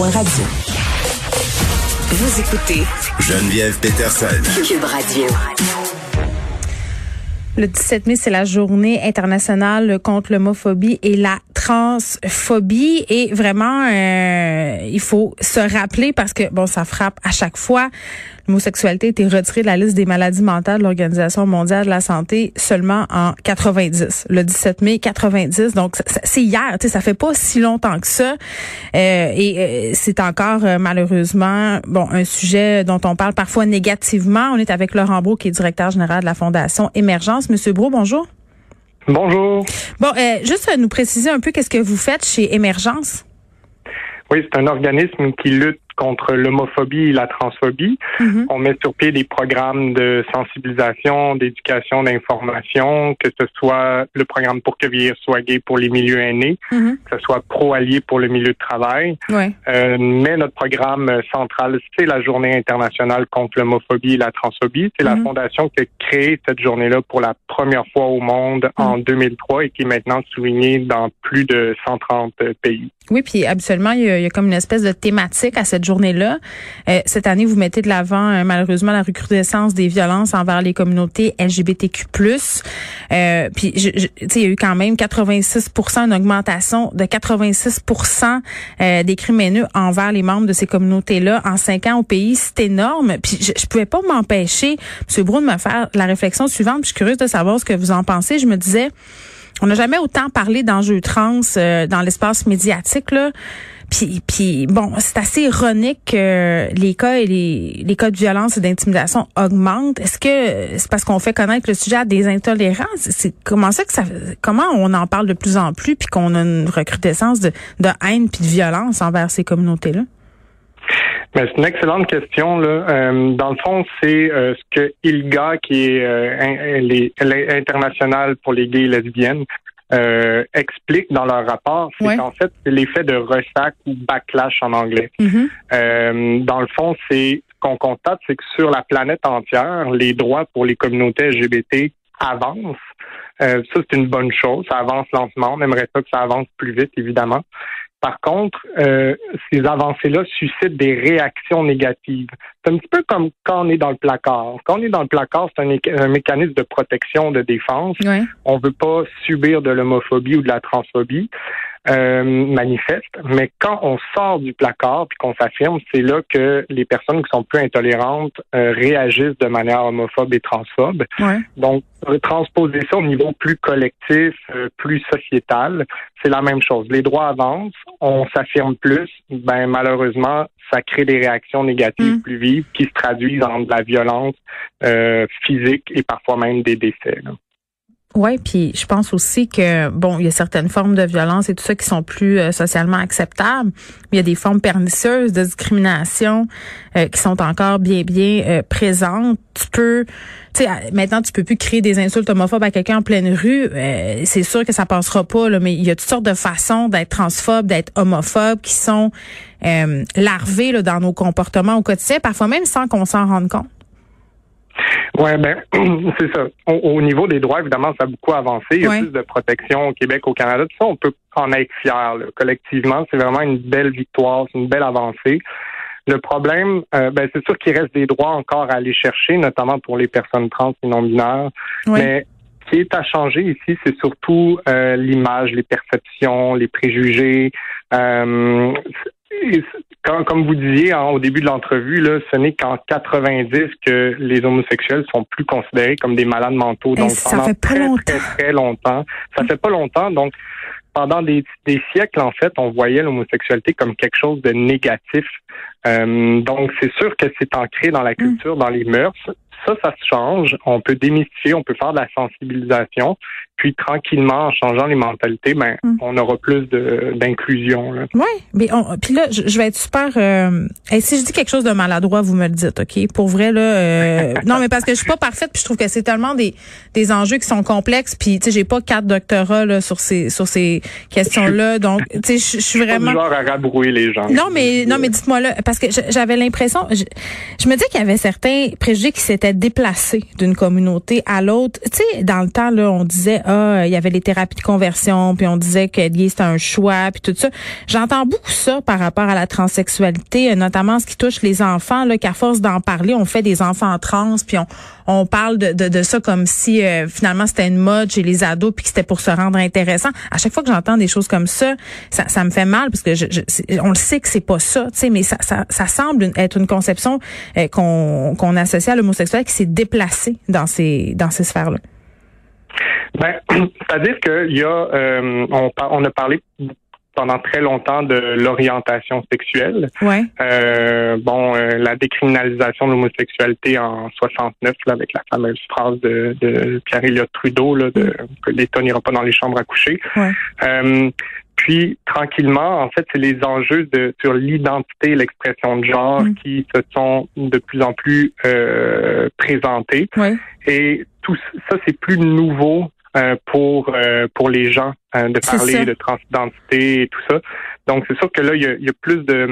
Radio. Vous écoutez Geneviève Peterson. Cube Radio. Le 17 mai, c'est la journée internationale contre l'homophobie et la transphobie. Et vraiment, euh, il faut se rappeler parce que, bon, ça frappe à chaque fois. L'homosexualité a été retirée de la liste des maladies mentales de l'Organisation mondiale de la santé seulement en 90, le 17 mai 90. Donc, c'est hier, tu sais, ça fait pas si longtemps que ça. Euh, et euh, c'est encore, malheureusement, bon, un sujet dont on parle parfois négativement. On est avec Laurent Beau, qui est directeur général de la Fondation Émergence. Monsieur Bro, bonjour. Bonjour. Bon, euh, juste nous préciser un peu qu'est-ce que vous faites chez Émergence? Oui, c'est un organisme qui lutte contre l'homophobie et la transphobie. Mm-hmm. On met sur pied des programmes de sensibilisation, d'éducation, d'information, que ce soit le programme pour que vieillir soit gay pour les milieux aînés, mm-hmm. que ce soit pro-allié pour le milieu de travail. Euh, mais notre programme central, c'est la Journée internationale contre l'homophobie et la transphobie. C'est la mm-hmm. fondation qui a créé cette journée-là pour la première fois au monde en 2003 et qui est maintenant soulignée dans plus de 130 pays. Oui, puis absolument, il y, a, il y a comme une espèce de thématique à cette journée-là. Euh, cette année, vous mettez de l'avant euh, malheureusement la recrudescence des violences envers les communautés LGBTQ+. Euh, puis, je, je, il y a eu quand même 86% une augmentation de 86% euh, des crimes haineux envers les membres de ces communautés-là en cinq ans au pays. C'est énorme. Puis, je, je pouvais pas m'empêcher, M. Brun, de me faire la réflexion suivante. Puis, je suis curieuse de savoir ce que vous en pensez. Je me disais, on n'a jamais autant parlé d'enjeux trans dans l'espace médiatique. Là. Puis, bon, c'est assez ironique que les cas et les, cas de violence et d'intimidation augmentent. Est-ce que c'est parce qu'on fait connaître le sujet à des intolérants? C'est comment ça que ça comment on en parle de plus en plus puis qu'on a une recrudescence de, haine puis de violence envers ces communautés-là? Ben, c'est une excellente question. Là. Euh, dans le fond, c'est euh, ce que ILGA, qui est euh, international pour les gays et lesbiennes, euh, expliquent dans leur rapport, c'est qu'en fait, c'est l'effet de ressac ou backlash en anglais. Mm-hmm. euh, dans le fond, c'est ce qu'on constate, c'est que sur la planète entière, les droits pour les communautés LGBT avancent. Euh, ça, c'est une bonne chose. Ça avance lentement. On aimerait pas que ça avance plus vite, évidemment. Par contre, euh, ces avancées-là suscitent des réactions négatives. C'est un petit peu comme quand on est dans le placard. Quand on est dans le placard, c'est un, mécanisme de protection, de défense. On ne veut pas subir de l'homophobie ou de la transphobie euh, manifeste. Mais quand on sort du placard puis qu'on s'affirme, c'est là que les personnes qui sont plus intolérantes euh, réagissent de manière homophobe et transphobe. Donc, transposer ça au niveau plus collectif, euh, plus sociétal, c'est la même chose. Les droits avancent, on s'affirme plus, ben malheureusement, ça crée des réactions négatives mm. plus vives qui se traduisent en de la violence euh, physique et parfois même des décès. Oui, puis je pense aussi que bon, il y a certaines formes de violence et tout ça qui sont plus euh, socialement acceptables, il y a des formes pernicieuses de discrimination euh, qui sont encore bien bien euh, présentes. Tu peux tu sais maintenant tu peux plus créer des insultes homophobes à quelqu'un en pleine rue, c'est sûr que ça passera pas là, mais il y a toutes sortes de façons d'être transphobe, d'être homophobe qui sont larvées dans nos comportements au quotidien, parfois même sans qu'on s'en rende compte. Oui, ben c'est ça. Au, niveau des droits, évidemment, ça a beaucoup avancé. Il y a plus de protection au Québec, au Canada. Tout ça, on peut en être fier. Collectivement, c'est vraiment une belle victoire, c'est une belle avancée. Le problème, euh, ben, c'est sûr qu'il reste des droits encore à aller chercher, notamment pour les personnes trans et non binaires. Mais ce qui est à changer ici, c'est surtout euh, l'image, les perceptions, les préjugés. Euh, comme vous disiez au début de l'entrevue, là, ce n'est qu'en 90 que les homosexuels sont plus considérés comme des malades mentaux. Donc, ça fait pas très, longtemps. très, très longtemps. Ça fait pas longtemps. Donc, pendant des, siècles, en fait, on voyait l'homosexualité comme quelque chose de négatif. Euh, donc, c'est sûr que c'est ancré dans la culture, dans les mœurs. Ça, ça se change. On peut démystifier, on peut faire de la sensibilisation. Puis tranquillement, en changeant les mentalités, ben, mm. on aura plus d'inclusion. Oui, mais puis là, je, vais être super. Euh, si je dis quelque chose de maladroit, vous me le dites, ok? Pour vrai là, euh, non, mais parce que je suis pas parfaite, puis je trouve que c'est tellement des des enjeux qui sont complexes. Puis tu sais, j'ai pas quatre doctorats là sur ces sur ces questions-là, donc tu sais, je suis vraiment. Pas du genre à rabrouiller les gens. Non, mais non, mais dites-moi là, parce que j'avais l'impression, je, me dis qu'il y avait certains préjugés qui s'étaient c'était déplacé d'une communauté à l'autre. Tu sais, dans le temps, là, on disait, ah, il y avait les thérapies de conversion, puis on disait que c'était un choix, puis tout ça. J'entends beaucoup ça par rapport à la transsexualité, notamment ce qui touche les enfants, là, qu'à force d'en parler, on fait des enfants trans, puis on, on parle de, de, de ça comme si euh, finalement c'était une mode chez les ados, puis que c'était pour se rendre intéressant. À chaque fois que j'entends des choses comme ça, ça, me fait mal, parce que je, on le sait que c'est pas ça, tu sais, mais ça, ça, semble être une conception euh, qu'on qu'on associe à l'homosexuel qui s'est déplacé dans ces dans ces sphères-là. Ben, c'est-à-dire qu'il y a, euh, on, on a parlé pendant très longtemps de l'orientation sexuelle. Ouais. Euh, bon, euh, la décriminalisation de l'homosexualité en 69, là, avec la fameuse phrase de, de Pierre Elliott Trudeau, là, de, que l'État n'ira pas dans les chambres à coucher. Ouais. Euh, puis tranquillement, en fait, c'est les enjeux de sur l'identité et l'expression de genre Mm. qui se sont de plus en plus euh, présentés. Ouais. Et tout ça, c'est plus nouveau pour euh, pour les gens hein, de parler de transidentité et tout ça. Donc c'est sûr que là, il y a, il y a plus de,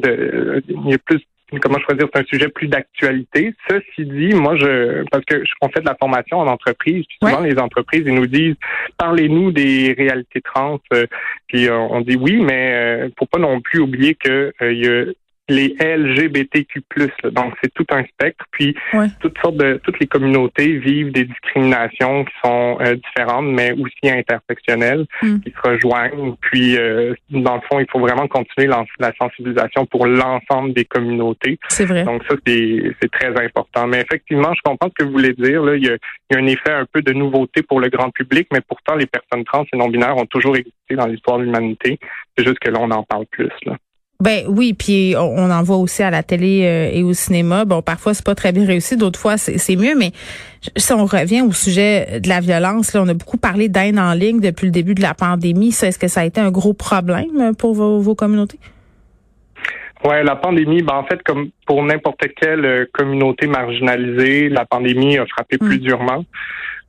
de il y a plus comment choisir, c'est un sujet plus d'actualité. Ceci dit, moi, je parce que je- on fait de la formation en entreprise, puis souvent les entreprises ils nous disent parlez-nous des réalités trans, euh, puis euh, on dit oui, mais euh, faut pas non plus oublier que euh, il y a les LGBTQ+, là. donc c'est tout un spectre, puis Ouais. toutes sortes de toutes les communautés vivent des discriminations qui sont euh, différentes, mais aussi intersectionnelles, Mm. qui se rejoignent. Puis euh, dans le fond, il faut vraiment continuer la, sensibilisation pour l'ensemble des communautés. C'est vrai. Donc ça, c'est c'est très important. Mais effectivement, je comprends ce que vous voulez dire. Là, il y a, il y a un effet un peu de nouveauté pour le grand public, mais pourtant les personnes trans et non binaires ont toujours existé dans l'histoire de l'humanité. C'est juste que là, on en parle plus. Là. Ben oui, puis on, en voit aussi à la télé euh, et au cinéma. Bon, parfois c'est pas très bien réussi, d'autres fois c'est mieux, mais si on revient au sujet de la violence, là, on a beaucoup parlé d'haine en ligne depuis le début de la pandémie. Ça, est-ce que ça a été un gros problème pour vos, vos communautés? Ouais, la pandémie, ben en fait, comme pour n'importe quelle euh, communauté marginalisée, la pandémie a frappé Mm. plus durement.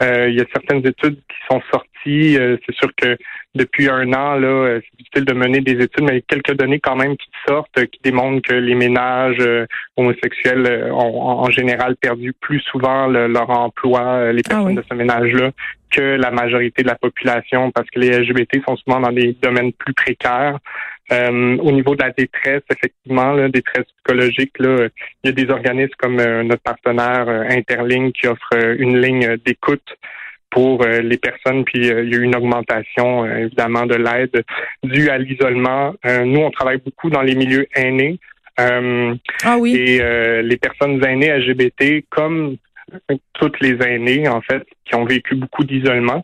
Euh, il y a certaines études qui sont sorties. Euh, c'est sûr que depuis un an, là, euh, c'est difficile de mener des études, mais il y a quelques données quand même qui sortent, qui démontrent que les ménages euh, homosexuels ont en général perdu plus souvent le- leur emploi, les Ah personnes oui. de ce ménage-là, que la majorité de la population, parce que les LGBT sont souvent dans des domaines plus précaires. Euh, au niveau de la détresse, effectivement, là, détresse psychologique, là, il y a des organismes comme euh, notre partenaire euh, Interligne qui offre euh, une ligne d'écoute pour les personnes, puis il y a eu une augmentation évidemment de l'aide due à l'isolement. Nous, on travaille beaucoup dans les milieux aînés. Ah oui. et les personnes aînées LGBT, comme toutes les aînées, en fait, qui ont vécu beaucoup d'isolement,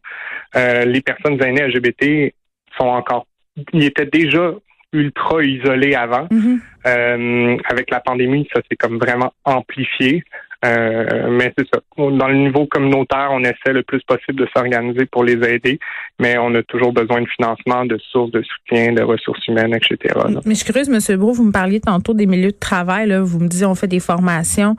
les personnes aînées LGBT sont encore, ils étaient déjà ultra isolés avant. Mhm. Euh, avec la pandémie, ça s'est comme vraiment amplifié. Euh, mais c'est ça. Dans le niveau communautaire, on essaie le plus possible de s'organiser pour les aider, mais on a toujours besoin de financement, de sources de soutien, de ressources humaines, etc. là. Mais je suis curieuse, M. Brou, vous me parliez tantôt des milieux de travail, là, vous me disiez on fait des formations.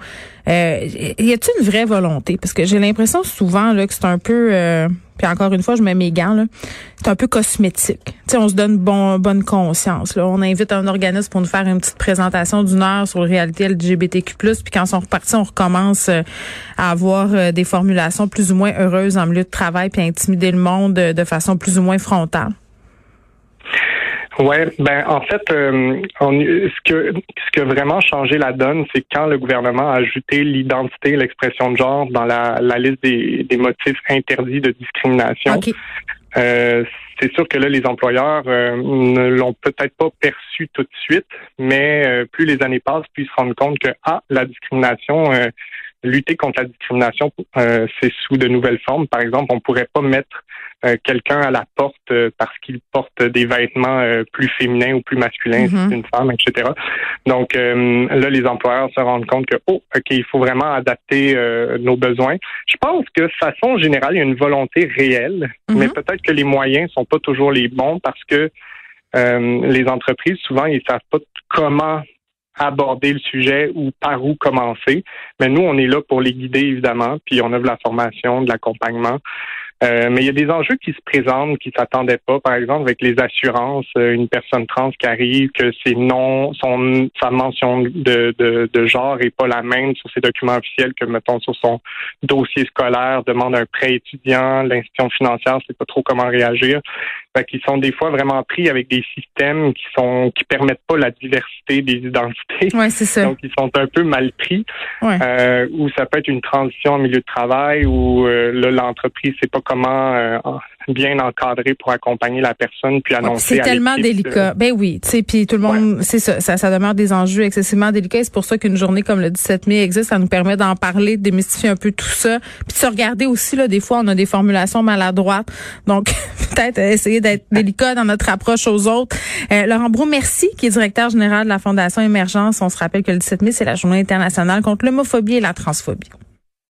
Euh, y a-t-il une vraie volonté? Parce que j'ai l'impression souvent là, que c'est un peu euh, puis encore une fois, je mets mes gants, là, c'est un peu cosmétique. Sais, on se donne bon, bonne conscience. Là. On invite un organisme pour nous faire une petite présentation d'une heure sur la réalité LGBTQ+, puis quand ils sont repartis, on recommence euh, à avoir euh, des formulations plus ou moins heureuses en milieu de travail, puis à intimider le monde euh, de façon plus ou moins frontale. Ouais, ben en fait, euh, on, ce que ce qui a vraiment changé la donne, c'est quand le gouvernement a ajouté l'identité l'expression de genre dans la, la liste des, des motifs interdits de discrimination. OK. Euh, c'est sûr que là, les employeurs euh, ne l'ont peut-être pas perçu tout de suite, mais euh, plus les années passent, plus ils se rendent compte que ah, la discrimination, euh, lutter contre la discrimination, euh, c'est sous de nouvelles formes. Par exemple, on pourrait pas mettre quelqu'un à la porte euh, parce qu'il porte des vêtements euh, plus féminins ou plus masculins, si Mhm. c'est une femme, etc. Donc euh, là, les employeurs se rendent compte que oh, ok, il faut vraiment adapter euh, nos besoins. Je pense que de façon générale, il y a une volonté réelle, Mhm. mais peut-être que les moyens sont pas toujours les bons parce que euh, les entreprises souvent ils savent pas comment aborder le sujet ou par où commencer. Mais nous, on est là pour les guider évidemment, puis on offre de la formation, de l'accompagnement. Euh, mais il y a des enjeux qui se présentent, qui s'attendaient pas. Par exemple, avec les assurances, euh, une personne trans qui arrive, que c'est non, son sa mention de, de, de genre est pas la même sur ses documents officiels que mettons sur son dossier scolaire, demande un prêt étudiant, l'institution financière sait pas trop comment réagir. Fait qu'ils sont des fois vraiment pris avec des systèmes qui sont qui permettent pas la diversité des identités. Ouais, c'est ça. Donc ils sont un peu mal pris. Ouais. Euh, ou ça peut être une transition en milieu de travail où euh, là, l'entreprise sait pas comment euh, bien encadrer pour accompagner la personne puis Ouais, annoncer. c'est à tellement l'équipe, délicat. Ben oui, tu sais, puis tout le monde, c'est ça, ça, ça demeure des enjeux excessivement délicats. C'est pour ça qu'une journée comme le 17 mai existe, ça nous permet d'en parler, de démystifier un peu tout ça, puis de se regarder aussi là. Des fois, on a des formulations maladroites, donc peut-être essayer d'être délicat dans notre approche aux autres. Euh, Laurent Brou, merci, qui est directeur général de la Fondation Émergence. On se rappelle que le 17 mai, c'est la Journée internationale contre l'homophobie et la transphobie.